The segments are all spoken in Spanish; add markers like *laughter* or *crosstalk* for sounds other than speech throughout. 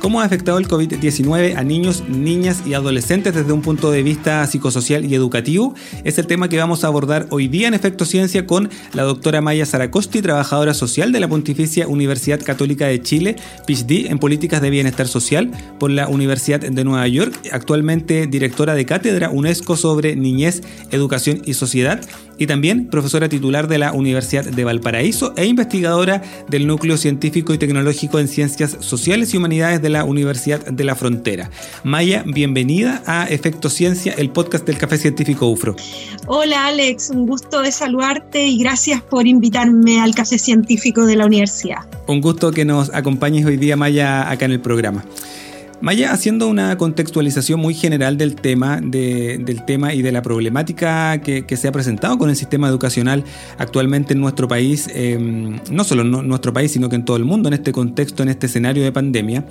¿Cómo ha afectado el COVID-19 a niños, niñas y adolescentes desde un punto de vista psicosocial y educativo? Es el tema que vamos a abordar hoy día en Efecto Ciencia con la doctora Maya Zaracosti, trabajadora social de la Pontificia Universidad Católica de Chile, PhD en Políticas de Bienestar Social por la Universidad de Nueva York, actualmente directora de cátedra UNESCO sobre niñez, educación y sociedad y también profesora titular de la Universidad de Valparaíso e investigadora del Núcleo Científico y Tecnológico en Ciencias Sociales y Humanidades de la Universidad de la Frontera. Maya, bienvenida a Efecto Ciencia, el podcast del Café Científico UFRO. Hola Alex, un gusto de saludarte y gracias por invitarme al Café Científico de la Universidad. Un gusto que nos acompañes hoy día, Maya, acá en el programa. Maya, haciendo una contextualización muy general del tema, del tema y de la problemática que, se ha presentado con el sistema educacional actualmente en nuestro país, em, no solo en nuestro país, sino que en todo el mundo, en este contexto, en este escenario de pandemia.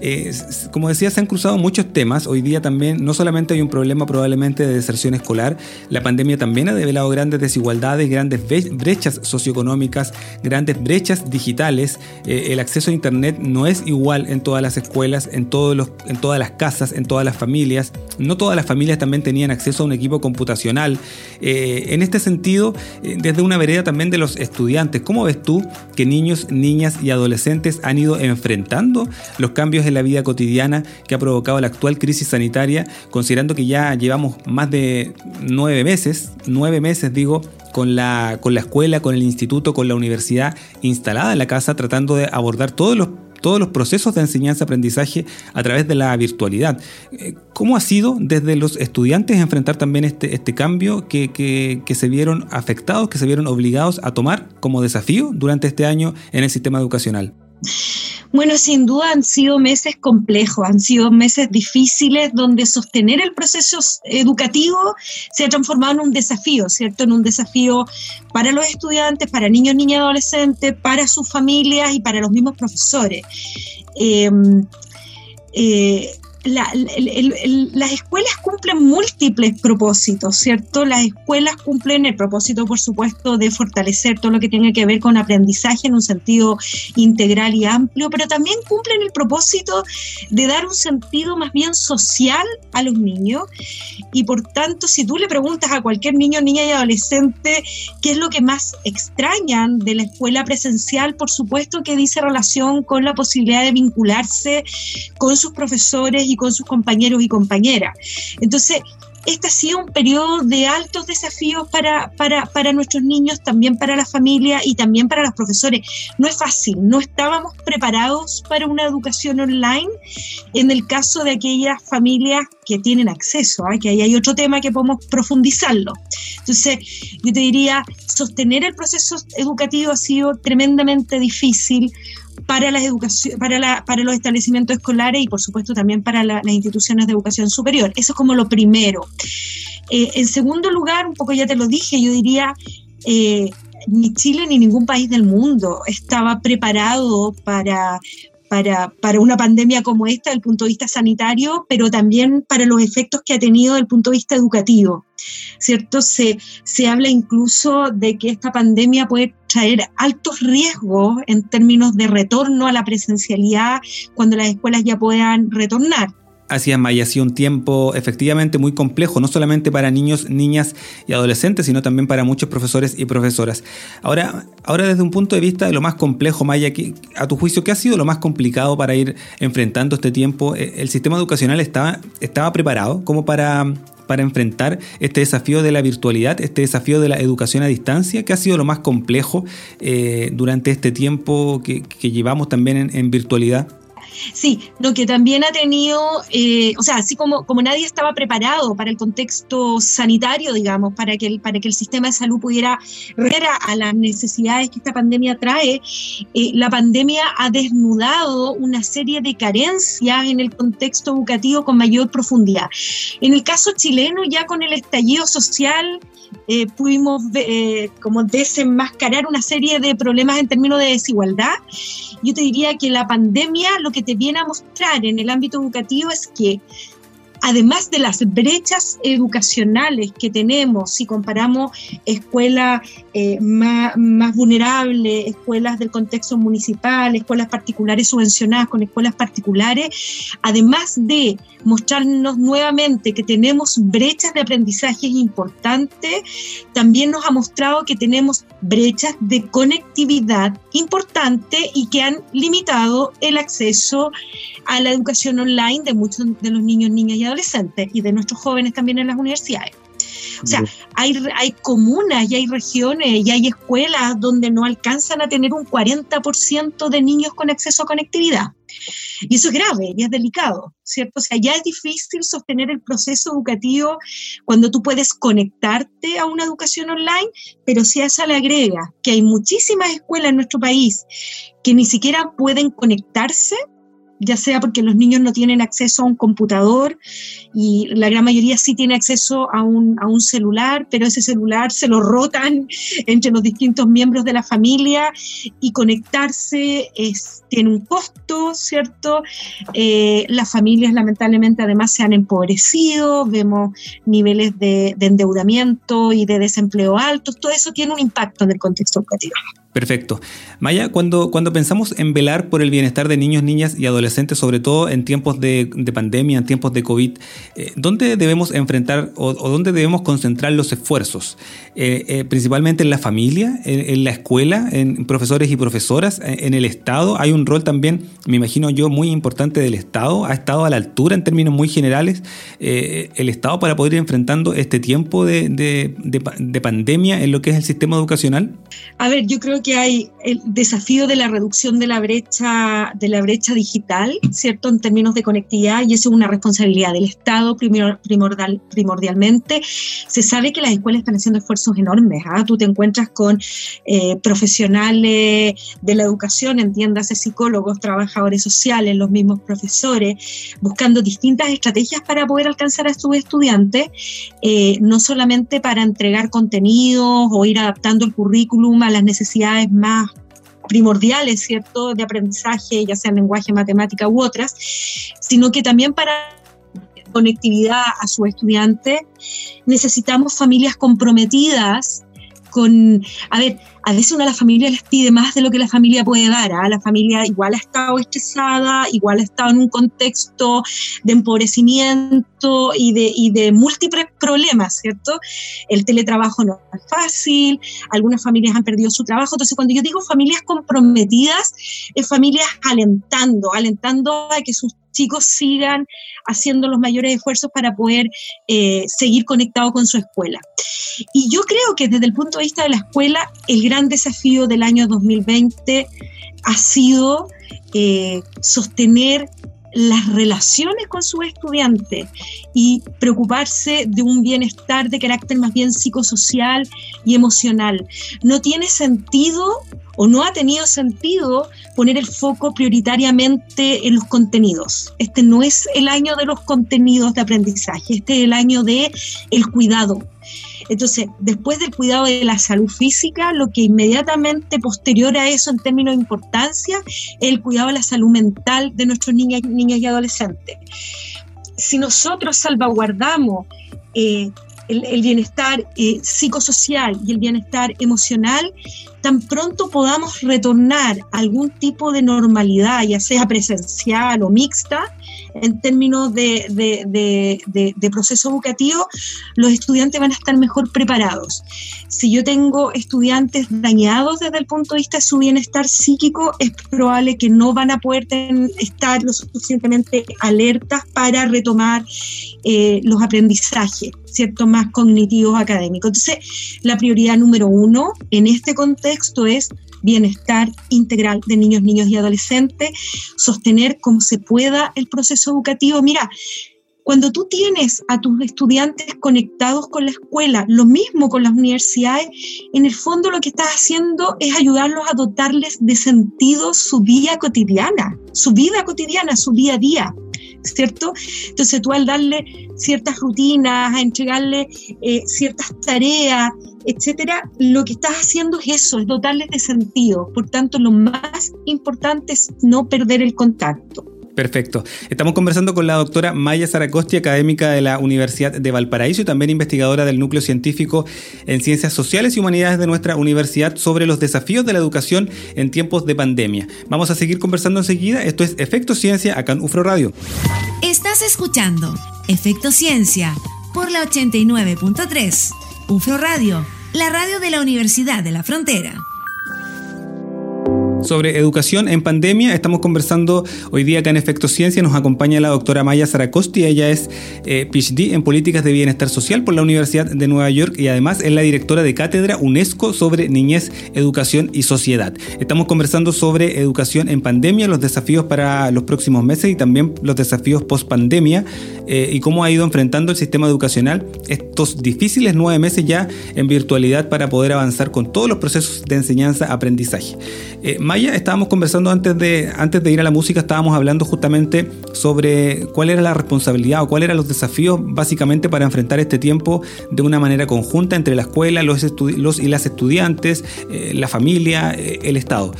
Eh, como decía, se han cruzado muchos temas. Hoy día también no solamente hay un problema probablemente de deserción escolar, la pandemia también ha develado grandes desigualdades, grandes brechas socioeconómicas, grandes brechas digitales. Eh, el acceso a Internet no es igual en todas las escuelas, en, en todas las casas, en todas las familias. No todas las familias también tenían acceso a un equipo computacional. Eh, en este sentido, desde una vereda también de los estudiantes, ¿cómo ves tú que niños, niñas y adolescentes han ido enfrentando los cambios la vida cotidiana que ha provocado la actual crisis sanitaria, considerando que ya llevamos más de nueve meses, nueve meses digo, con la, con la escuela, con el instituto, con la universidad instalada en la casa, tratando de abordar todos los todos los procesos de enseñanza-aprendizaje a través de la virtualidad. Eh, ¿Cómo ha sido desde los estudiantes enfrentar también este, este cambio que, que, se vieron afectados, que se vieron obligados a tomar como desafío durante este año en el sistema educacional? Bueno, sin duda han sido meses complejos, han sido meses difíciles donde sostener el proceso educativo se ha transformado en un desafío, ¿cierto? En un desafío para los estudiantes, para niños, niñas y adolescentes, para sus familias y para los mismos profesores. eh, eh las escuelas cumplen múltiples propósitos, ¿cierto? Las escuelas cumplen el propósito, por supuesto, de fortalecer todo lo que tiene que ver con aprendizaje en un sentido integral y amplio, pero también cumplen el propósito de dar un sentido más bien social a los niños. Y por tanto, si tú le preguntas a cualquier niño, niña y adolescente qué es lo que más extrañan de la escuela presencial, por supuesto que dice relación con la posibilidad de vincularse con sus profesores y con sus compañeros y compañeras. Entonces, este ha sido un periodo de altos desafíos para, para, para, nuestros niños, también para la familia y también para los profesores. No es fácil, no estábamos preparados para una educación online en el caso de aquellas familias que tienen acceso, ¿eh? que ahí hay otro tema que podemos profundizarlo. Entonces, yo te diría, sostener el proceso educativo ha sido tremendamente difícil para, las educación, para, para los establecimientos escolares y por supuesto también para las instituciones de educación superior. Eso es como lo primero. Eh, en segundo lugar, un poco ya te lo dije, yo diría, eh, ni Chile ni ningún país del mundo estaba preparado para, para, para, una pandemia como esta desde el punto de vista sanitario, pero también para los efectos que ha tenido desde el punto de vista educativo. ¿Cierto? Se, se habla incluso de que esta pandemia puede traer altos riesgos en términos de retorno a la presencialidad cuando las escuelas ya puedan retornar. Así es, Maya, ha sido un tiempo efectivamente muy complejo, no solamente para niños, niñas y adolescentes, sino también para muchos profesores y profesoras. Ahora, ahora desde un punto de vista de lo más complejo, Maya, a tu juicio, ¿qué ha sido lo más complicado para ir enfrentando este tiempo? Eh, ¿El sistema educacional estaba, estaba preparado como para, para enfrentar este desafío de la virtualidad, este desafío de la educación a distancia? ¿Qué ha sido lo más complejo eh, durante este tiempo que, llevamos también en virtualidad? Sí, lo que también ha tenido, eh, o sea, así como, como nadie estaba preparado para el contexto sanitario, digamos, para que el, para que el sistema de salud pudiera responder a las necesidades que esta pandemia trae, eh, la pandemia ha desnudado una serie de carencias en el contexto educativo con mayor profundidad. En el caso chileno, ya con el estallido social, eh, pudimos como desenmascarar una serie de problemas en términos de desigualdad. Yo te diría que la pandemia lo que te viene a mostrar en el ámbito educativo es que además de las brechas educacionales que tenemos, si comparamos escuelas eh, más, vulnerables, escuelas del contexto municipal, escuelas particulares subvencionadas con escuelas particulares, además de mostrarnos nuevamente que tenemos brechas de aprendizaje importantes, también nos ha mostrado que tenemos brechas de conectividad importante y que han limitado el acceso a la educación online de muchos de los niños, niñas y adolescentes y de nuestros jóvenes también en las universidades. O sea, hay, hay comunas y hay regiones y hay escuelas donde no alcanzan a tener un 40% de niños con acceso a conectividad. Y eso es grave y es delicado, ¿cierto? O sea, ya es difícil sostener el proceso educativo cuando tú puedes conectarte a una educación online, pero si a esa le agrega que hay muchísimas escuelas en nuestro país que ni siquiera pueden conectarse, ya sea porque los niños no tienen acceso a un computador y la gran mayoría sí tiene acceso a un, a un celular, pero ese celular se lo rotan *laughs* entre los distintos miembros de la familia y conectarse es, tiene un costo, ¿cierto? Eh, las familias lamentablemente además se han empobrecido, vemos niveles de, de endeudamiento y de desempleo altos, todo eso tiene un impacto en el contexto educativo. Perfecto. Maya, cuando, cuando pensamos en velar por el bienestar de niños, niñas y adolescentes, sobre todo en tiempos de, pandemia, en tiempos de COVID, eh, ¿dónde debemos enfrentar o, dónde debemos concentrar los esfuerzos? Eh, eh, principalmente en la familia, en, la escuela, en profesores y profesoras, en, el Estado. Hay un rol también, me imagino yo, muy importante del Estado. Ha estado a la altura en términos muy generales el Estado para poder ir enfrentando este tiempo de, de pandemia en lo que es el sistema educacional. A ver, yo creo que hay el desafío de la reducción de la brecha, de la brecha digital, ¿cierto? En términos de conectividad, y eso es una responsabilidad del Estado primordial, primordialmente. Se sabe que las escuelas están haciendo esfuerzos enormes. ¿ah? Tú te encuentras con eh, profesionales de la educación, entiéndase psicólogos, trabajadores sociales, los mismos profesores, buscando distintas estrategias para poder alcanzar a sus estudiantes, eh, no solamente para entregar contenidos o ir adaptando el currículum a las necesidades más primordiales, ¿cierto?, de aprendizaje, ya sea en lenguaje, matemática u otras, sino que también para conectividad a sus estudiantes necesitamos familias comprometidas con, a ver, a veces una de las familias les pide más de lo que la familia puede dar. ¿ah? La familia igual ha estado estresada, igual ha estado en un contexto de empobrecimiento y de, y de múltiples problemas, ¿cierto? El teletrabajo no es fácil, algunas familias han perdido su trabajo. Entonces, cuando yo digo familias comprometidas, es familias alentando, alentando a que sus chicos sigan haciendo los mayores esfuerzos para poder eh, seguir conectados con su escuela. Y yo creo que desde el punto de vista de la escuela, el gran desafío del año 2020 ha sido eh, sostener las relaciones con sus estudiantes y preocuparse de un bienestar de carácter más bien psicosocial y emocional. No tiene sentido o no ha tenido sentido poner el foco prioritariamente en los contenidos. Este no es el año de los contenidos de aprendizaje, este es el año de el cuidado. Entonces, después del cuidado de la salud física, lo que inmediatamente posterior a eso en términos de importancia es el cuidado de la salud mental de nuestros niños, niñas y adolescentes. Si nosotros salvaguardamos eh, el, bienestar eh, psicosocial y el bienestar emocional, tan pronto podamos retornar a algún tipo de normalidad, ya sea presencial o mixta, en términos de, proceso educativo, los estudiantes van a estar mejor preparados. Si yo tengo estudiantes dañados desde el punto de vista de su bienestar psíquico, es probable que no van a poder estar lo suficientemente alertas para retomar eh, los aprendizajes, ¿cierto? Más cognitivos académicos. Entonces, la prioridad número uno en este contexto es bienestar integral de niños, niños y adolescentes, sostener como se pueda el proceso educativo. Mira, cuando tú tienes a tus estudiantes conectados con la escuela, lo mismo con las universidades, en el fondo lo que estás haciendo es ayudarlos a dotarles de sentido su vida cotidiana, su vida cotidiana, su día a día. ¿Cierto? Entonces tú al darle ciertas rutinas, a entregarle eh, ciertas tareas, etcétera, lo que estás haciendo es eso, es dotarles de sentido. Por tanto, lo más importante es no perder el contacto. Perfecto. Estamos conversando con la doctora Maya Zaracosti, académica de la Universidad de Valparaíso y también investigadora del Núcleo Científico en Ciencias Sociales y Humanidades de nuestra universidad sobre los desafíos de la educación en tiempos de pandemia. Vamos a seguir conversando enseguida. Esto es Efecto Ciencia acá en UFRO Radio. Estás escuchando Efecto Ciencia por la 89.3. UFRO Radio, la radio de la Universidad de la Frontera sobre educación en pandemia. Estamos conversando hoy día acá en Efecto Ciencia. Nos acompaña la doctora Maya Zaracosti. Ella es eh, PhD en Políticas de Bienestar Social por la Universidad de Nueva York y además es la directora de cátedra UNESCO sobre niñez, educación y sociedad. Estamos conversando sobre educación en pandemia, los desafíos para los próximos meses y también los desafíos post pandemia eh, y cómo ha ido enfrentando el sistema educacional estos difíciles nueve meses ya en virtualidad para poder avanzar con todos los procesos de enseñanza-aprendizaje. Eh, Maya, estábamos conversando antes de, antes de ir a la música, estábamos hablando justamente sobre cuál era la responsabilidad o cuáles eran los desafíos básicamente para enfrentar este tiempo de una manera conjunta entre la escuela, los, y las estudiantes, eh, la familia, eh, el Estado.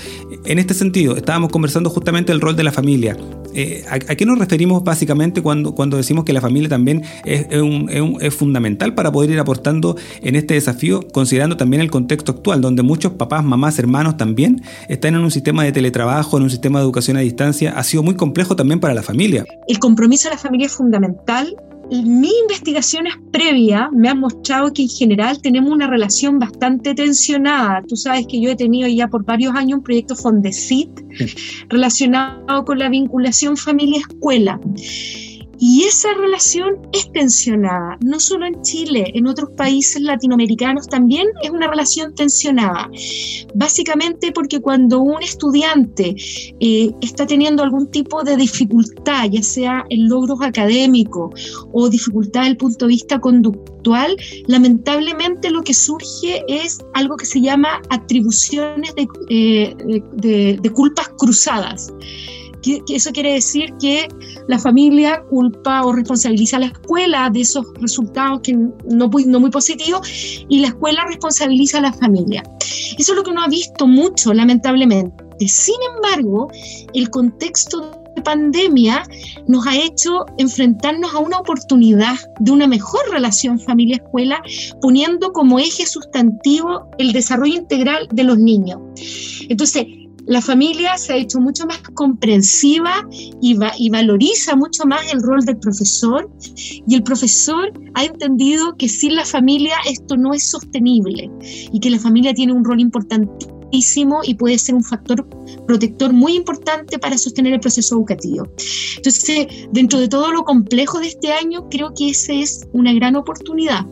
En este sentido, estábamos conversando justamente el rol de la familia. Eh, ¿a, qué nos referimos básicamente cuando, cuando decimos que la familia también es, es, fundamental para poder ir aportando en este desafío, considerando también el contexto actual, donde muchos papás, mamás, hermanos también están en un sistema de teletrabajo, en un sistema de educación a distancia? Ha sido muy complejo también para la familia. El compromiso de la familia es fundamental mis investigaciones previas me han mostrado que en general tenemos una relación bastante tensionada. Tú sabes que yo he tenido ya por varios años un proyecto Fondesit relacionado con la vinculación familia-escuela. Y esa relación es tensionada, no solo en Chile, en otros países latinoamericanos también es una relación tensionada. Básicamente porque cuando un estudiante eh, está teniendo algún tipo de dificultad, ya sea en logros académicos o dificultad desde el punto de vista conductual, lamentablemente lo que surge es algo que se llama atribuciones de, eh, de culpas cruzadas eso quiere decir que la familia culpa o responsabiliza a la escuela de esos resultados que no, no muy positivos y la escuela responsabiliza a la familia. Eso es lo que uno ha visto mucho, lamentablemente. Sin embargo, el contexto de pandemia nos ha hecho enfrentarnos a una oportunidad de una mejor relación familia-escuela, poniendo como eje sustantivo el desarrollo integral de los niños. Entonces, la familia se ha hecho mucho más comprensiva y, valoriza mucho más el rol del profesor y el profesor ha entendido que sin la familia esto no es sostenible y que la familia tiene un rol importantísimo y puede ser un factor protector muy importante para sostener el proceso educativo. Entonces, dentro de todo lo complejo de este año, creo que esa es una gran oportunidad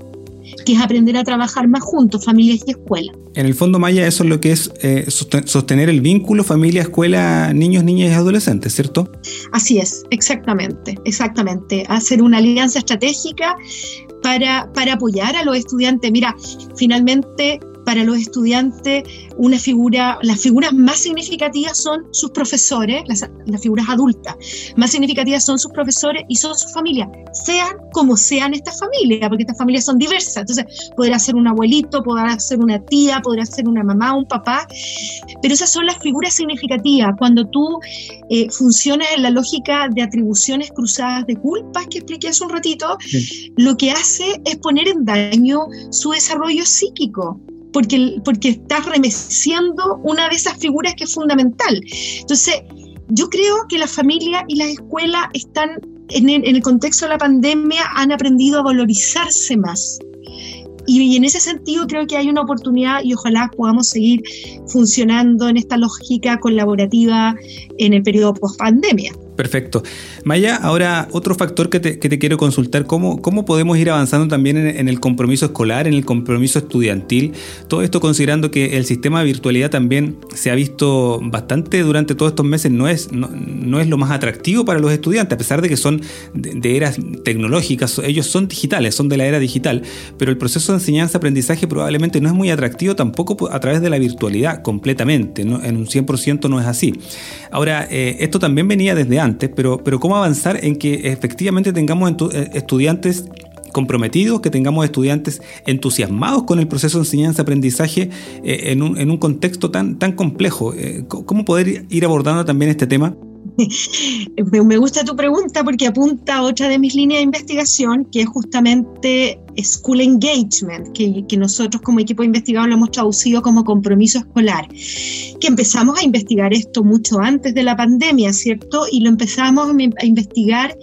que es aprender a trabajar más juntos, familias y escuela. En el fondo, Maya, eso es lo que es eh, sostener el vínculo familia, escuela, niños, niñas y adolescentes, ¿cierto? Así es, exactamente, exactamente. Hacer una alianza estratégica para, para apoyar a los estudiantes. Mira, finalmente para los estudiantes una figura, las figuras más significativas son sus profesores, las, figuras adultas, más significativas son sus profesores y son sus familias, sean como sean estas familias, porque estas familias son diversas, entonces podrá ser un abuelito, podrá ser una tía, podrá ser una mamá, un papá, pero esas son las figuras significativas. Cuando tú eh, funcionas en la lógica de atribuciones cruzadas de culpas que expliqué hace un ratito, lo que hace es poner en daño su desarrollo psíquico porque, porque estás remeciendo una de esas figuras que es fundamental. Entonces, yo creo que la familia y las escuelas están, en el, contexto de la pandemia, han aprendido a valorizarse más. Y, en ese sentido creo que hay una oportunidad y ojalá podamos seguir funcionando en esta lógica colaborativa en el periodo post pandemia. Perfecto. Maya, ahora otro factor que te, quiero consultar, ¿cómo, ¿cómo, podemos ir avanzando también en, el compromiso escolar, en el compromiso estudiantil? Todo esto considerando que el sistema de virtualidad también se ha visto bastante durante todos estos meses, no es, no, es lo más atractivo para los estudiantes, a pesar de que son de, eras tecnológicas, ellos son digitales, son de la era digital, pero el proceso de enseñanza-aprendizaje probablemente no es muy atractivo tampoco a través de la virtualidad completamente, en un 100% no es así. Ahora, eh, esto también venía desde antes pero, pero cómo avanzar en que efectivamente tengamos eh, estudiantes comprometidos, que tengamos estudiantes entusiasmados con el proceso de enseñanza-aprendizaje eh, en, un, contexto tan, tan complejo. Eh, ¿Cómo poder ir abordando también este tema? *laughs* Me gusta tu pregunta porque apunta a otra de mis líneas de investigación, que es justamente School Engagement, que, que, nosotros como equipo de investigadores lo hemos traducido como compromiso escolar, que empezamos a investigar esto mucho antes de la pandemia, ¿cierto? Y lo empezamos a investigar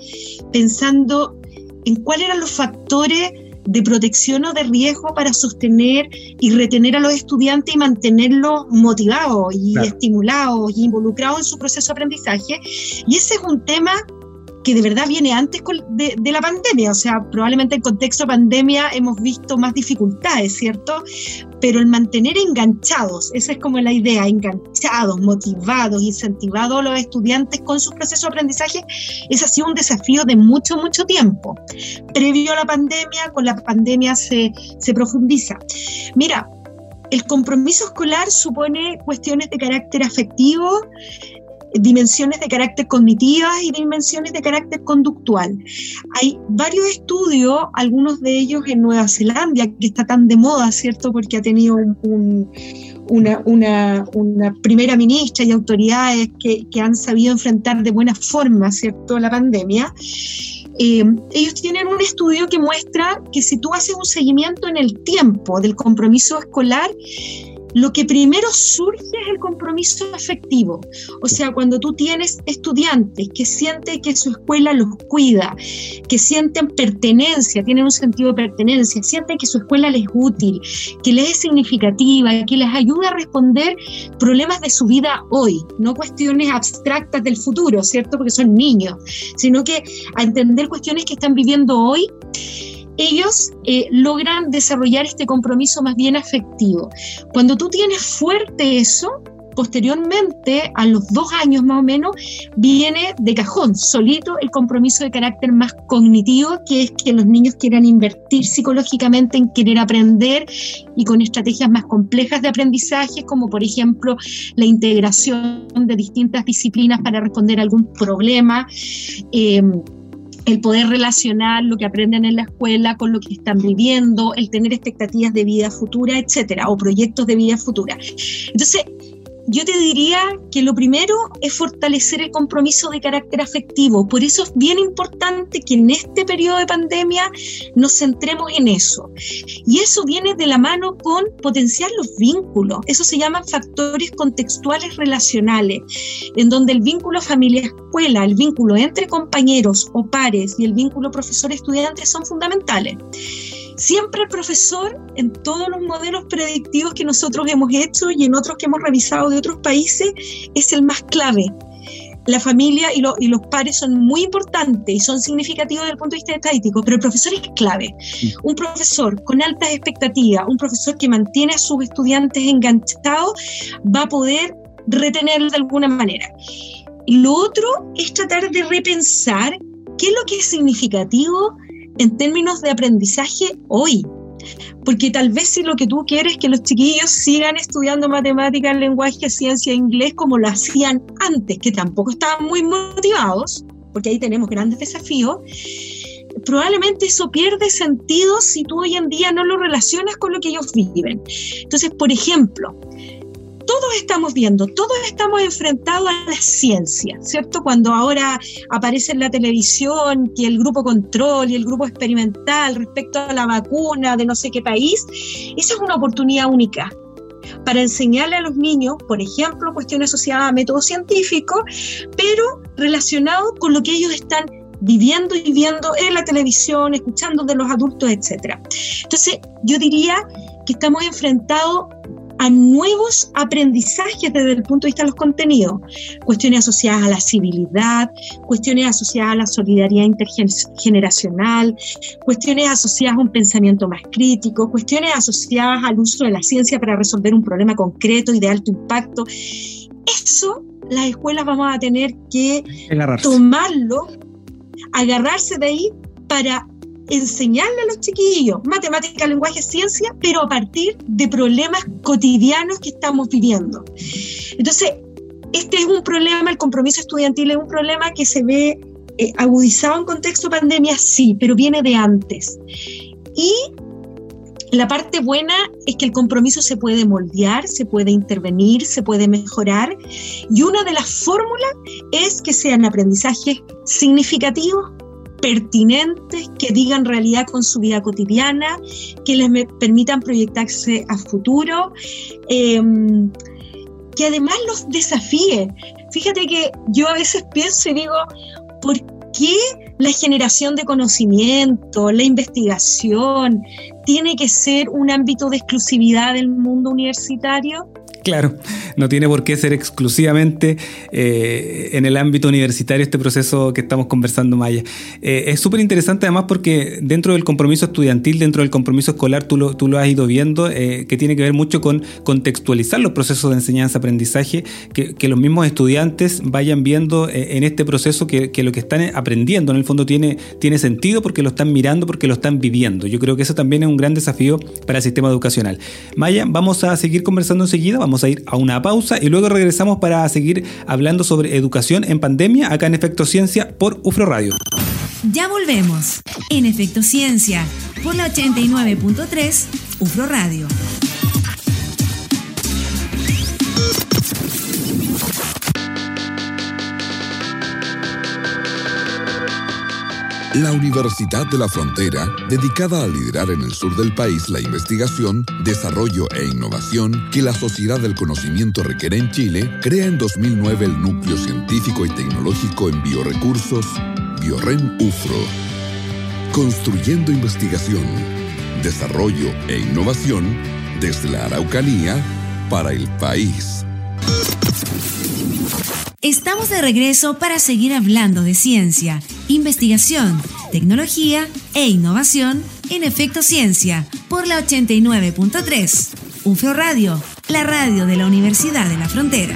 pensando en cuáles eran los factores de protección o de riesgo para sostener y retener a los estudiantes y mantenerlos motivados y estimulados y involucrados en su proceso de aprendizaje. Y ese es un tema que de verdad viene antes de, la pandemia, o sea, probablemente en contexto de pandemia hemos visto más dificultades, ¿cierto? Pero el mantener enganchados, esa es como la idea, enganchados, motivados, incentivados los estudiantes con su proceso de aprendizaje, ese ha sido un desafío de mucho, mucho tiempo. Previo a la pandemia, con la pandemia se, se profundiza. Mira, el compromiso escolar supone cuestiones de carácter afectivo, dimensiones de carácter cognitivas y dimensiones de carácter conductual. Hay varios estudios, algunos de ellos en Nueva Zelanda, que está tan de moda, ¿cierto? Porque ha tenido una, primera ministra y autoridades que, han sabido enfrentar de buena forma, ¿cierto?, la pandemia. Eh, ellos tienen un estudio que muestra que si tú haces un seguimiento en el tiempo del compromiso escolar, lo que primero surge es el compromiso efectivo. O sea, cuando tú tienes estudiantes que sienten que su escuela los cuida, que sienten pertenencia, tienen un sentido de pertenencia, sienten que su escuela les es útil, que les es significativa, que les ayuda a responder problemas de su vida hoy, no cuestiones abstractas del futuro, ¿cierto? Porque son niños, sino que a entender cuestiones que están viviendo hoy ellos eh, logran desarrollar este compromiso más bien afectivo. Cuando tú tienes fuerte eso, posteriormente, a los dos años más o menos, viene de cajón, solito el compromiso de carácter más cognitivo, que es que los niños quieran invertir psicológicamente en querer aprender y con estrategias más complejas de aprendizaje, como por ejemplo la integración de distintas disciplinas para responder algún problema. Eh, el poder relacionar lo que aprenden en la escuela con lo que están viviendo, el tener expectativas de vida futura, etcétera, o proyectos de vida futura. Entonces, yo te diría que lo primero es fortalecer el compromiso de carácter afectivo. Por eso es bien importante que en este periodo de pandemia nos centremos en eso. Y eso viene de la mano con potenciar los vínculos. Eso se llama factores contextuales relacionales, en donde el vínculo familia-escuela, el vínculo entre compañeros o pares y el vínculo profesor-estudiante son fundamentales. Siempre el profesor, en todos los modelos predictivos que nosotros hemos hecho y en otros que hemos revisado de otros países, es el más clave. La familia y, y los pares son muy importantes y son significativos desde el punto de vista estadístico, pero el profesor es clave. Un profesor con altas expectativas, un profesor que mantiene a sus estudiantes enganchados, va a poder retener de alguna manera. Lo otro es tratar de repensar qué es lo que es significativo en términos de aprendizaje hoy. Porque tal vez si lo que tú quieres es que los chiquillos sigan estudiando matemáticas, lenguaje, ciencia inglés como lo hacían antes, que tampoco estaban muy motivados, porque ahí tenemos grandes desafíos, probablemente eso pierde sentido si tú hoy en día no lo relacionas con lo que ellos viven. Entonces, por ejemplo, todos estamos viendo, todos estamos enfrentados a la ciencia, ¿cierto? Cuando ahora aparece en la televisión que el grupo control y el grupo experimental respecto a la vacuna de no sé qué país, esa es una oportunidad única para enseñarle a los niños, por ejemplo, cuestiones asociadas a métodos científicos, pero relacionados con lo que ellos están viviendo y viendo en la televisión, escuchando de los adultos, etc. Entonces, yo diría que estamos enfrentados a nuevos aprendizajes desde el punto de vista de los contenidos, cuestiones asociadas a la civilidad, cuestiones asociadas a la solidaridad intergeneracional, cuestiones asociadas a un pensamiento más crítico, cuestiones asociadas al uso de la ciencia para resolver un problema concreto y de alto impacto. Eso las escuelas vamos a tener que tomarlo, agarrarse de ahí para enseñarle a los chiquillos matemática, lenguaje, ciencia, pero a partir de problemas cotidianos que estamos viviendo. Entonces, este es un problema, el compromiso estudiantil es un problema que se ve eh, agudizado en contexto pandemia, sí, pero viene de antes. Y la parte buena es que el compromiso se puede moldear, se puede intervenir, se puede mejorar. Y una de las fórmulas es que sean aprendizajes significativos, pertinentes, que digan realidad con su vida cotidiana, que les permitan proyectarse a futuro, em, que además los desafíe. Fíjate que yo a veces pienso y digo, ¿por qué la generación de conocimiento, la investigación, tiene que ser un ámbito de exclusividad del mundo universitario? Claro, no tiene por qué ser exclusivamente eh, en el ámbito universitario este proceso que estamos conversando, Maya. Eh, es súper interesante además porque dentro del compromiso estudiantil, dentro del compromiso escolar, tú lo, tú lo has ido viendo, eh, que tiene que ver mucho con contextualizar los procesos de enseñanza-aprendizaje, que, los mismos estudiantes vayan viendo en este proceso que, lo que están aprendiendo en el fondo tiene, tiene sentido porque lo están mirando, porque lo están viviendo. Yo creo que eso también es un gran desafío para el sistema educacional. Maya, vamos a seguir conversando enseguida, vamos a ir a una pausa y luego regresamos para seguir hablando sobre educación en pandemia acá en Efecto Ciencia por UFRO Radio. Ya volvemos en Efecto Ciencia por la 89.3 UFRO Radio. La Universidad de la Frontera, dedicada a liderar en el sur del país la investigación, desarrollo e innovación que la sociedad del conocimiento requiere en Chile, crea en 2009 el Núcleo Científico y Tecnológico en Biorecursos, BioREN UFRO. Construyendo investigación, desarrollo e innovación desde la Araucanía para el país. Estamos de regreso para seguir hablando de ciencia, investigación, tecnología e innovación en Efecto Ciencia por la 89.3. UFO Radio, la radio de la Universidad de la Frontera.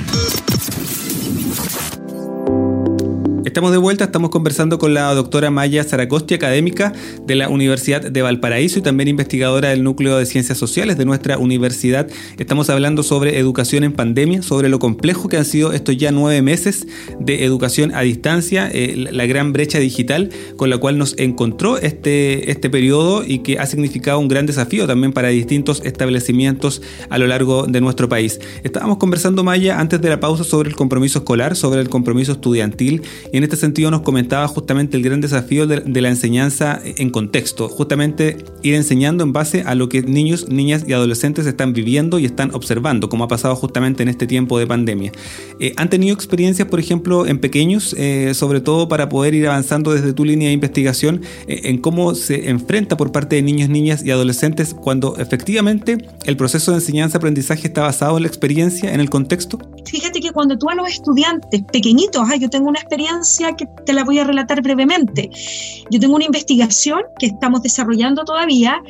Estamos de vuelta, estamos conversando con la doctora Maya Zaracosti, académica de la Universidad de Valparaíso y también investigadora del Núcleo de Ciencias Sociales de nuestra universidad. Estamos hablando sobre educación en pandemia, sobre lo complejo que han sido estos ya nueve meses de educación a distancia, eh, la gran brecha digital con la cual nos encontró este, este periodo y que ha significado un gran desafío también para distintos establecimientos a lo largo de nuestro país. Estábamos conversando, Maya, antes de la pausa sobre el compromiso escolar, sobre el compromiso estudiantil y en este sentido nos comentaba justamente el gran desafío de, la enseñanza en contexto, justamente ir enseñando en base a lo que niños, niñas y adolescentes están viviendo y están observando, como ha pasado justamente en este tiempo de pandemia. Eh, ¿Han tenido experiencias, por ejemplo, en pequeños, eh, sobre todo para poder ir avanzando desde tu línea de investigación eh, en cómo se enfrenta por parte de niños, niñas y adolescentes cuando efectivamente el proceso de enseñanza-aprendizaje está basado en la experiencia, en el contexto? Fíjate que cuando tú a los estudiantes pequeñitos, ah, yo tengo una experiencia que te la voy a relatar brevemente. Yo tengo una investigación que estamos desarrollando todavía,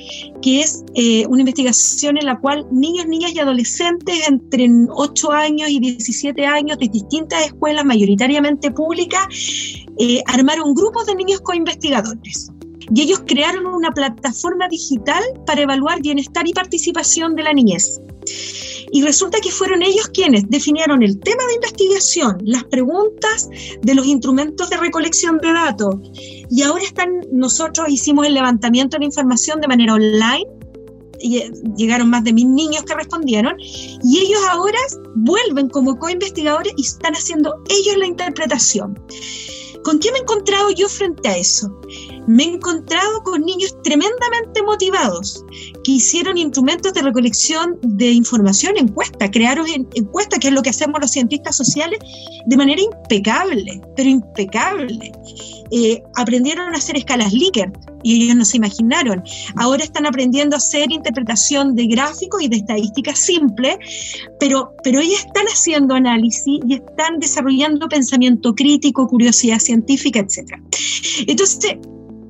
que es eh, una investigación en la cual niños, niñas y adolescentes entre 8 años y 17 años de distintas escuelas, mayoritariamente públicas, eh, armaron grupos de niños co-investigadores y ellos crearon una plataforma digital para evaluar bienestar y participación de la niñez. Y resulta que fueron ellos quienes definieron el tema de investigación, las preguntas de los instrumentos de recolección de datos. Y ahora están, nosotros hicimos el levantamiento de información de manera online. Eh, llegaron más de mil niños que respondieron y ellos ahora vuelven como co-investigadores y están haciendo ellos la interpretación. ¿Con qué me he encontrado yo frente a eso? Me he encontrado con niños tremendamente motivados que hicieron instrumentos de recolección de información, encuesta, crearon encuestas, que es lo que hacemos los cientistas sociales, de manera impecable, pero impecable. eh, aprendieron a hacer escalas Likert y ellos no se imaginaron. Ahora están aprendiendo a hacer interpretación de gráficos y de estadística simple, pero, pero ellos están haciendo análisis y están desarrollando pensamiento crítico, curiosidad científica, etc. Entonces,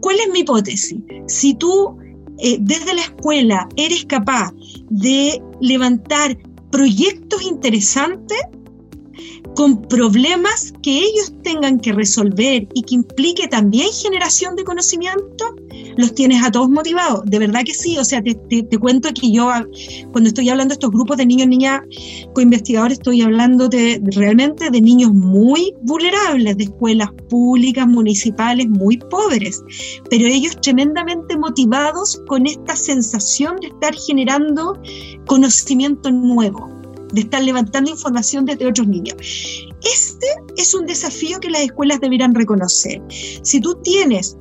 ¿cuál es mi hipótesis? Si tú eh, desde la escuela eres capaz de levantar proyectos interesantes, con problemas que ellos tengan que resolver y que implique también generación de conocimiento, los tienes a todos motivados. De verdad que sí. O sea, te, cuento que yo, cuando estoy hablando de estos grupos de niños, niñas, co-investigadores, estoy hablando de, realmente de niños muy vulnerables, de escuelas públicas, municipales, muy pobres, pero ellos tremendamente motivados con esta sensación de estar generando conocimiento nuevo de estar levantando información desde otros niños. Este es un desafío que las escuelas deberán reconocer. Si tú tienes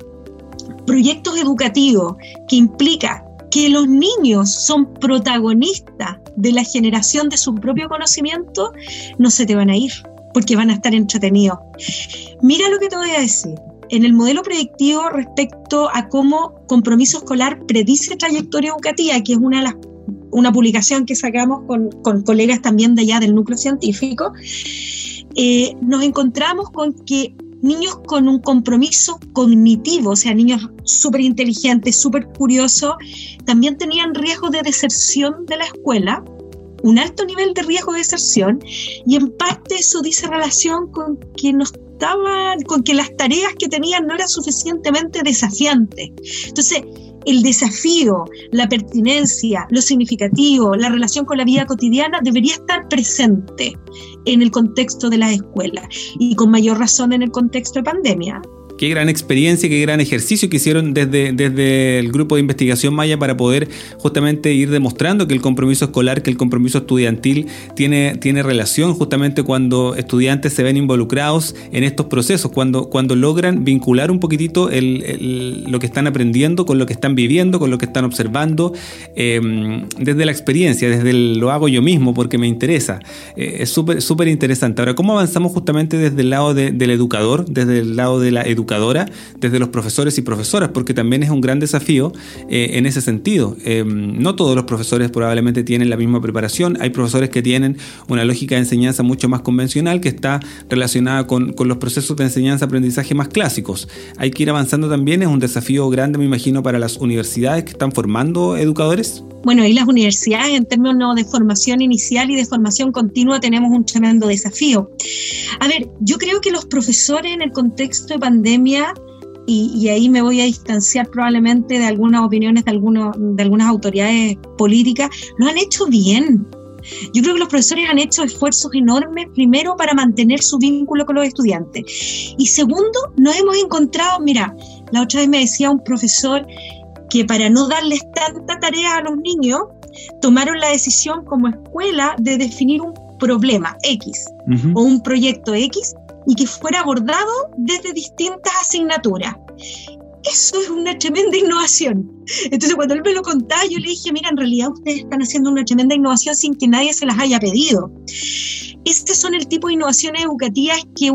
proyectos educativos que implican que los niños son protagonistas de la generación de su propio conocimiento, no se te van a ir, porque van a estar entretenidos. Mira lo que te voy a decir. En el modelo predictivo respecto a cómo compromiso escolar predice trayectoria educativa, que es una una publicación que sacamos con, colegas también de allá del núcleo científico, eh, nos encontramos con que niños con un compromiso cognitivo, o sea, niños súper inteligentes, súper curiosos, también tenían riesgo de deserción de la escuela, un alto nivel de riesgo de deserción, y en parte eso dice relación con que no estaban, con que las tareas que tenían no eran suficientemente desafiantes. Entonces, el desafío, la pertinencia, lo significativo, la relación con la vida cotidiana debería estar presente en el contexto de la escuela y con mayor razón en el contexto de pandemia. Qué gran experiencia, qué gran ejercicio que hicieron desde, desde el grupo de investigación Maya para poder justamente ir demostrando que el compromiso escolar, que el compromiso estudiantil tiene, tiene relación justamente cuando estudiantes se ven involucrados en estos procesos, cuando, cuando logran vincular un poquitito lo que están aprendiendo con lo que están viviendo, con lo que están observando, em, desde la experiencia, desde lo hago yo mismo porque me interesa. Eh, es súper súper interesante. Ahora, ¿cómo avanzamos justamente desde el lado del educador, desde el lado de la educación? Desde los profesores y profesoras, porque también es un gran desafío eh, en ese sentido. Eh, no todos los profesores probablemente tienen la misma preparación, hay profesores que tienen una lógica de enseñanza mucho más convencional que está relacionada con, con los procesos de enseñanza-aprendizaje más clásicos. Hay que ir avanzando también, es un desafío grande, me imagino, para las universidades que están formando educadores. Bueno, y las universidades en términos de formación inicial y de formación continua tenemos un tremendo desafío. A ver, yo creo que los profesores en el contexto de pandemia, y, ahí me voy a distanciar probablemente de algunas opiniones de, algunos, de algunas autoridades políticas, lo han hecho bien. Yo creo que los profesores han hecho esfuerzos enormes, primero para mantener su vínculo con los estudiantes. Y segundo, nos hemos encontrado, mira, la otra vez me decía un profesor que para no darles tanta tarea a los niños, tomaron la decisión como escuela de definir un problema X o un proyecto X y que fuera abordado desde distintas asignaturas. Eso es una tremenda innovación. Entonces, cuando él me lo contaba, yo le dije, mira, en realidad ustedes están haciendo una tremenda innovación sin que nadie se las haya pedido. Este son el tipo de innovaciones educativas que,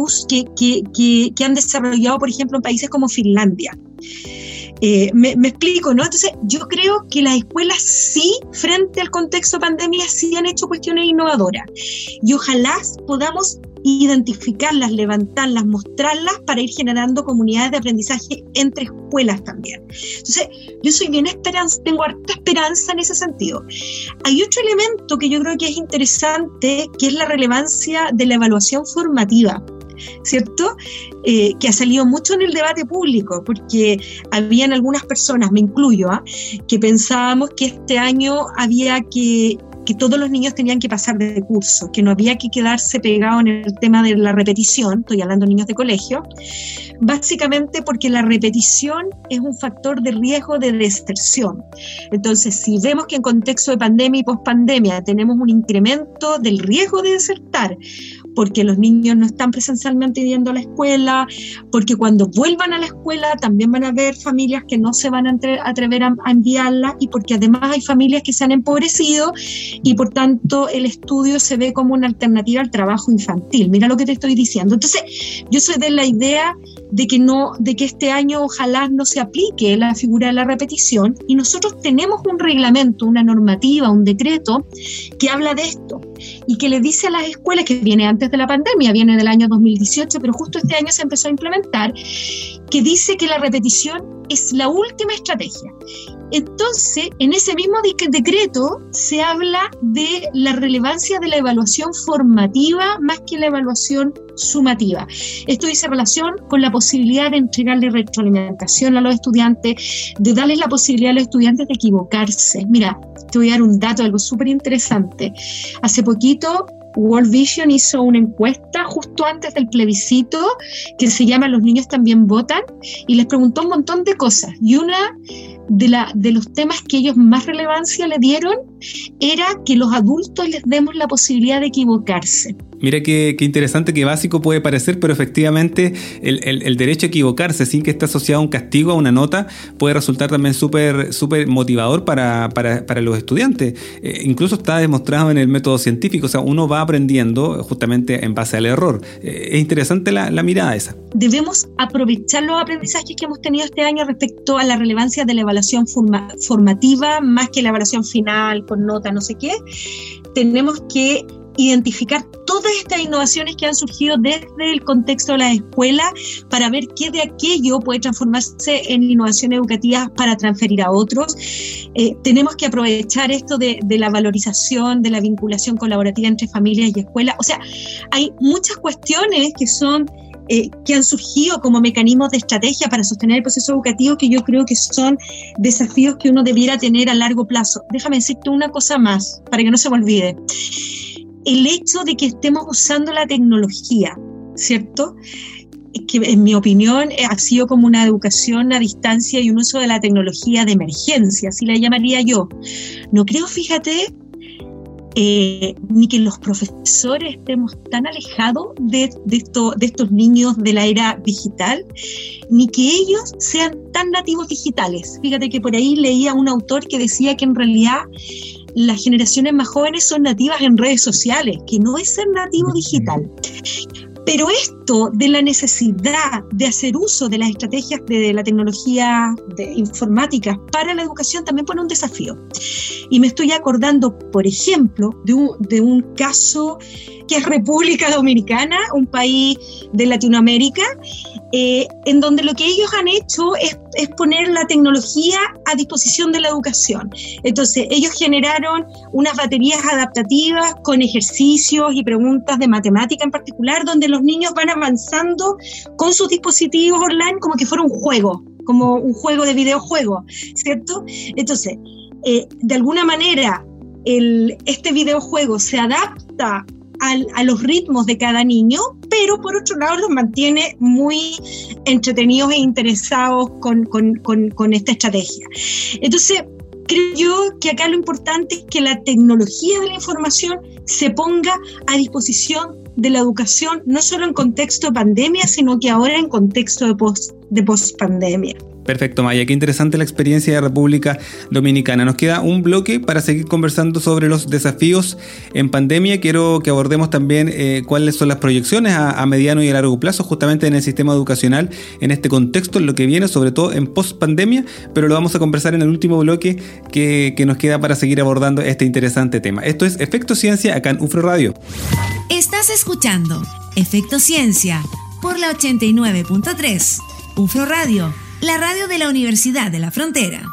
que, que, que han desarrollado, por ejemplo, en países como Finlandia. Eh, me, explico, ¿no? Entonces, yo creo que las escuelas sí, frente al contexto pandemia, sí han hecho cuestiones innovadoras. Y ojalá podamos identificarlas, levantarlas, mostrarlas para ir generando comunidades de aprendizaje entre escuelas también. Entonces, yo soy bien esperanza, tengo harta esperanza en ese sentido. Hay otro elemento que yo creo que es interesante, que es la relevancia de la evaluación formativa. ¿cierto? Eh, que ha salido mucho en el debate público, porque habían algunas personas, me incluyo, ¿ah? que pensábamos que este año había que que todos los niños tenían que pasar de curso, que no había que quedarse pegado en el tema de la repetición, estoy hablando de niños de colegio, básicamente porque la repetición es un factor de riesgo de deserción. Entonces, si vemos que en contexto de pandemia y pospandemia tenemos un incremento del riesgo de desertar porque los niños no están presencialmente yendo a la escuela, porque cuando vuelvan a la escuela también van a haber familias que no se van a atrever a, enviarla y porque además hay familias que se han empobrecido y por tanto el estudio se ve como una alternativa al trabajo infantil. Mira lo que te estoy diciendo. Entonces, yo soy de la idea de que no, de que este año ojalá no se aplique la figura de la repetición y nosotros tenemos un reglamento, una normativa, un decreto que habla de esto y que le dice a las escuelas que viene antes de la pandemia, viene del año 2018, pero justo este año se empezó a implementar, que dice que la repetición es la última estrategia. Entonces, en ese mismo decreto se habla de la relevancia de la evaluación formativa más que la evaluación sumativa. Esto dice relación con la posibilidad de entregarle retroalimentación a los estudiantes, de darles la posibilidad a los estudiantes de equivocarse. Mira, te voy a dar un dato, algo súper interesante. Hace poquito World Vision hizo una encuesta justo antes del plebiscito que se llama Los niños también votan y les preguntó un montón de cosas. Y una de, la, de los temas que ellos más relevancia le dieron era que los adultos les demos la posibilidad de equivocarse. Mira qué, interesante, qué básico puede parecer, pero efectivamente el, derecho a equivocarse sin que esté asociado a un castigo, a una nota, puede resultar también súper súper motivador para, los estudiantes. Eh, incluso está demostrado en el método científico, o sea, uno va aprendiendo justamente en base al error. Eh, es interesante la, la mirada esa. Debemos aprovechar los aprendizajes que hemos tenido este año respecto a la relevancia de la evaluación formativa, más que la evaluación final con nota, no sé qué. Tenemos que identificar todas estas innovaciones que han surgido desde el contexto de la escuela para ver qué de aquello puede transformarse en innovación educativa para transferir a otros. Eh, tenemos que aprovechar esto de, la valorización, de la vinculación colaborativa entre familias y escuelas. O sea, hay muchas cuestiones que son eh, que han surgido como mecanismos de estrategia para sostener el proceso educativo que yo creo que son desafíos que uno debiera tener a largo plazo. Déjame decirte una cosa más para que no se me olvide el hecho de que estemos usando la tecnología, ¿cierto? que en mi opinión eh, ha sido como una educación a distancia y un uso de la tecnología de emergencia, así la llamaría yo. No creo, fíjate, eh, ni que los profesores estemos tan alejados de, de, de estos niños de la era digital, ni que ellos sean tan nativos digitales. Fíjate que por ahí leía un autor que decía que en realidad las generaciones más jóvenes son nativas en redes sociales, que no es ser nativo digital. Pero esto de la necesidad de hacer uso de las estrategias de la tecnología de informática para la educación también pone un desafío. Y me estoy acordando, por ejemplo, de un, de un caso que es República Dominicana, un país de Latinoamérica, eh, en donde lo que ellos han hecho es, es, poner la tecnología a disposición de la educación. Entonces, ellos generaron unas baterías adaptativas con ejercicios y preguntas de matemática en particular, donde los niños van avanzando con sus dispositivos online como que fuera un juego, como un juego de videojuego, ¿cierto? Entonces, eh, de alguna manera, el, este videojuego se adapta a los ritmos de cada niño, pero por otro lado los mantiene muy entretenidos e interesados con, con, con, esta estrategia. Entonces, creo yo que acá lo importante es que la tecnología de la información se ponga a disposición de la educación, no solo en contexto de pandemia, sino que ahora en contexto de post de pospandemia. Perfecto, Maya. Qué interesante la experiencia de República Dominicana. Nos queda un bloque para seguir conversando sobre los desafíos en pandemia. Quiero que abordemos también eh, cuáles son las proyecciones a, mediano y a largo plazo, justamente en el sistema educacional, en este contexto, en lo que viene, sobre todo en pospandemia, pero lo vamos a conversar en el último bloque que, que nos queda para seguir abordando este interesante tema. Esto es Efecto Ciencia acá en UFRO Radio. Estás escuchando Efecto Ciencia por la 89.3. UFRO Radio, la radio de la Universidad de la Frontera.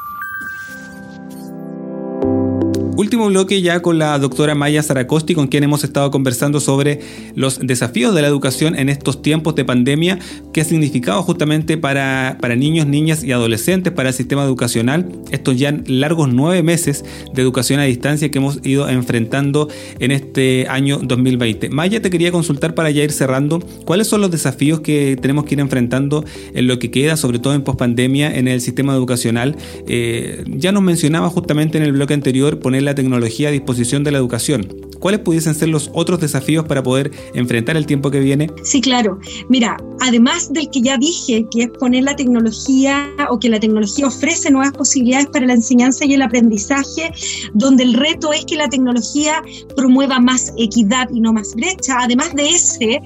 Último bloque ya con la doctora Maya Zaracosti, con quien hemos estado conversando sobre los desafíos de la educación en estos tiempos de pandemia, qué ha significado justamente para, para niños, niñas y adolescentes, para el sistema educacional, estos ya largos nueve meses de educación a distancia que hemos ido enfrentando en este año 2020. Maya, te quería consultar para ya ir cerrando, ¿cuáles son los desafíos que tenemos que ir enfrentando en lo que queda, sobre todo en pospandemia, en el sistema educacional? Eh, ya nos mencionaba justamente en el bloque anterior poner la tecnología a disposición de la educación. ¿cuáles pudiesen ser los otros desafíos para poder enfrentar el tiempo que viene? Sí, claro. Mira, además del que ya dije, que es poner la tecnología o que la tecnología ofrece nuevas posibilidades para la enseñanza y el aprendizaje, donde el reto es que la tecnología promueva más equidad y no más brecha. Además de ese,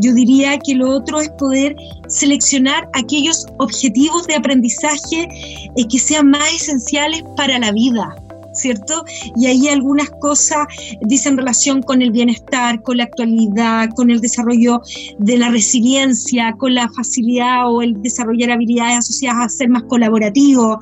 yo diría que lo otro es poder seleccionar aquellos objetivos de aprendizaje eh, que sean más esenciales para la vida. ¿Cierto? Y ahí algunas cosas dicen relación con el bienestar, con la actualidad, con el desarrollo de la resiliencia, con la facilidad o el desarrollar habilidades asociadas a ser más colaborativo,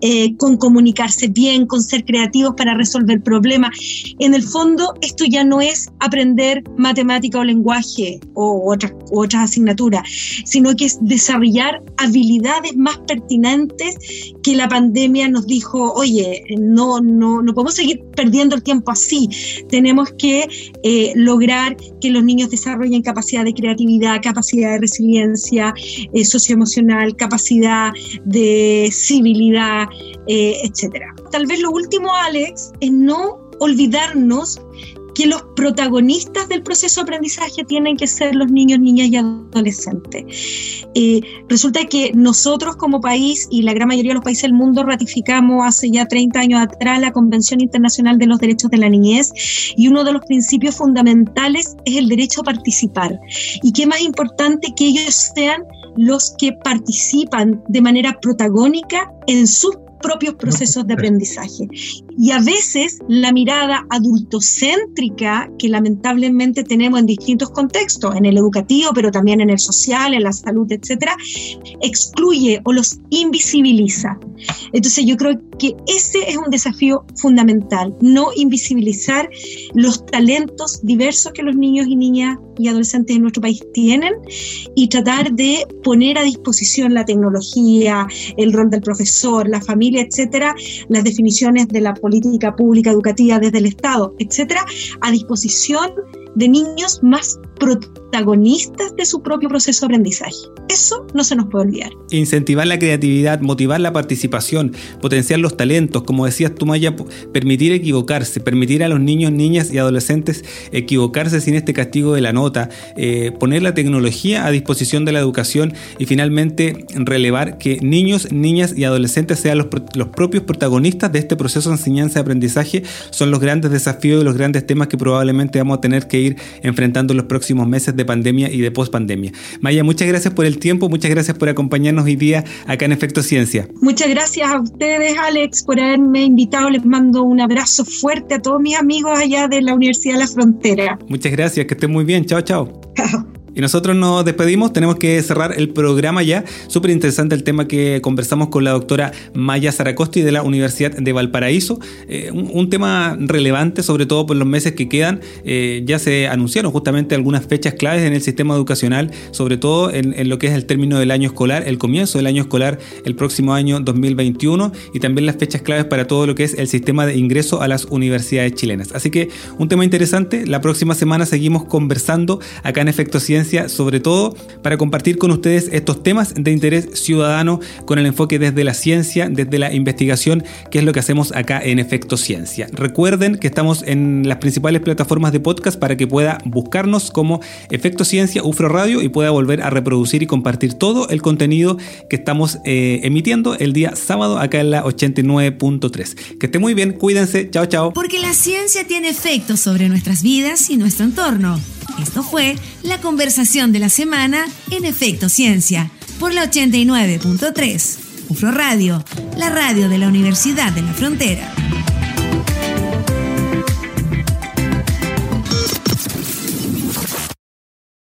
eh, con comunicarse bien, con ser creativos para resolver problemas. En el fondo, esto ya no es aprender matemática o lenguaje o otras, asignaturas, sino que es desarrollar habilidades más pertinentes que la pandemia nos dijo, oye, no, no podemos seguir perdiendo el tiempo así. Tenemos que eh, lograr que los niños desarrollen capacidad de creatividad, capacidad de resiliencia eh, socioemocional, capacidad de civilidad, eh, etc. Tal vez lo último, Alex, es no olvidarnos que los protagonistas del proceso de aprendizaje tienen que ser los niños, niñas y adolescentes. Eh, resulta que nosotros como país y la gran mayoría de los países del mundo ratificamos hace ya 30 años atrás la Convención Internacional de los Derechos de la Niñez y uno de los principios fundamentales es el derecho a participar. Y qué más importante que ellos sean los que participan de manera protagónica en sus propios procesos de aprendizaje. Y a veces la mirada adultocéntrica que lamentablemente tenemos en distintos contextos, en el educativo, pero también en el social, en la salud, etcétera, excluye o los invisibiliza. Entonces yo creo que ese es un desafío fundamental, no invisibilizar los talentos diversos que los niños y niñas y adolescentes de nuestro país tienen y tratar de poner a disposición la tecnología, el rol del profesor, la familia, etcétera, las definiciones de la política pública educativa desde el Estado, etcétera, a disposición de niños más protagonistas de su propio proceso de aprendizaje. Eso no se nos puede olvidar. Incentivar la creatividad, motivar la participación, potenciar los talentos, como decías tú, Maya, permitir equivocarse, permitir a los niños, niñas y adolescentes equivocarse sin este castigo de la nota, eh, poner la tecnología a disposición de la educación y finalmente relevar que niños, niñas y adolescentes sean los, los propios protagonistas de este proceso de enseñanza y aprendizaje son los grandes desafíos y los grandes temas que probablemente vamos a tener que ir enfrentando en los próximos meses de pandemia y de post-pandemia. Maya, muchas gracias por el tiempo, muchas gracias por acompañarnos hoy día acá en Efecto Ciencia. Muchas gracias a ustedes, Alex, por haberme invitado. Les mando un abrazo fuerte a todos mis amigos allá de la Universidad de la Frontera. Muchas gracias, que estén muy bien. Chao, chao. Chao. Y nosotros nos despedimos, tenemos que cerrar el programa ya. Súper interesante el tema que conversamos con la doctora Maya Zaracosti de la Universidad de Valparaíso. Eh, un, tema relevante, sobre todo por los meses que quedan. Eh, ya se anunciaron justamente algunas fechas claves en el sistema educacional, sobre todo en, en, lo que es el término del año escolar, el comienzo del año escolar el próximo año 2021 y también las fechas claves para todo lo que es el sistema de ingreso a las universidades chilenas. Así que un tema interesante. La próxima semana seguimos conversando acá en Efecto Ciencia sobre todo para compartir con ustedes estos temas de interés ciudadano con el enfoque desde la ciencia, desde la investigación, que es lo que hacemos acá en Efecto Ciencia. Recuerden que estamos en las principales plataformas de podcast para que pueda buscarnos como Efecto Ciencia UFRO Radio y pueda volver a reproducir y compartir todo el contenido que estamos eh, emitiendo el día sábado acá en la 89.3. Que esté muy bien, cuídense, chao chao. Porque la ciencia tiene efectos sobre nuestras vidas y nuestro entorno. Esto fue la conversación de la semana en Efecto Ciencia por la 89.3. UFRO Radio, la radio de la Universidad de la Frontera.